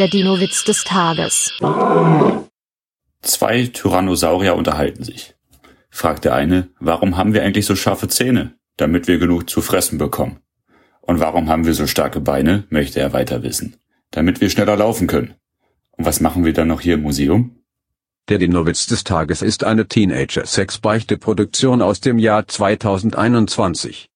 Der Dino-Witz des Tages. Zwei Tyrannosaurier unterhalten sich. Fragt der eine, warum haben wir eigentlich so scharfe Zähne? Damit wir genug zu fressen bekommen. Und warum haben wir so starke Beine? möchte er weiter wissen. Damit wir schneller laufen können. Und was machen wir dann noch hier im Museum? Der Dino-Witz des Tages ist eine Teenager-Sex-Beichte-Produktion aus dem Jahr 2021.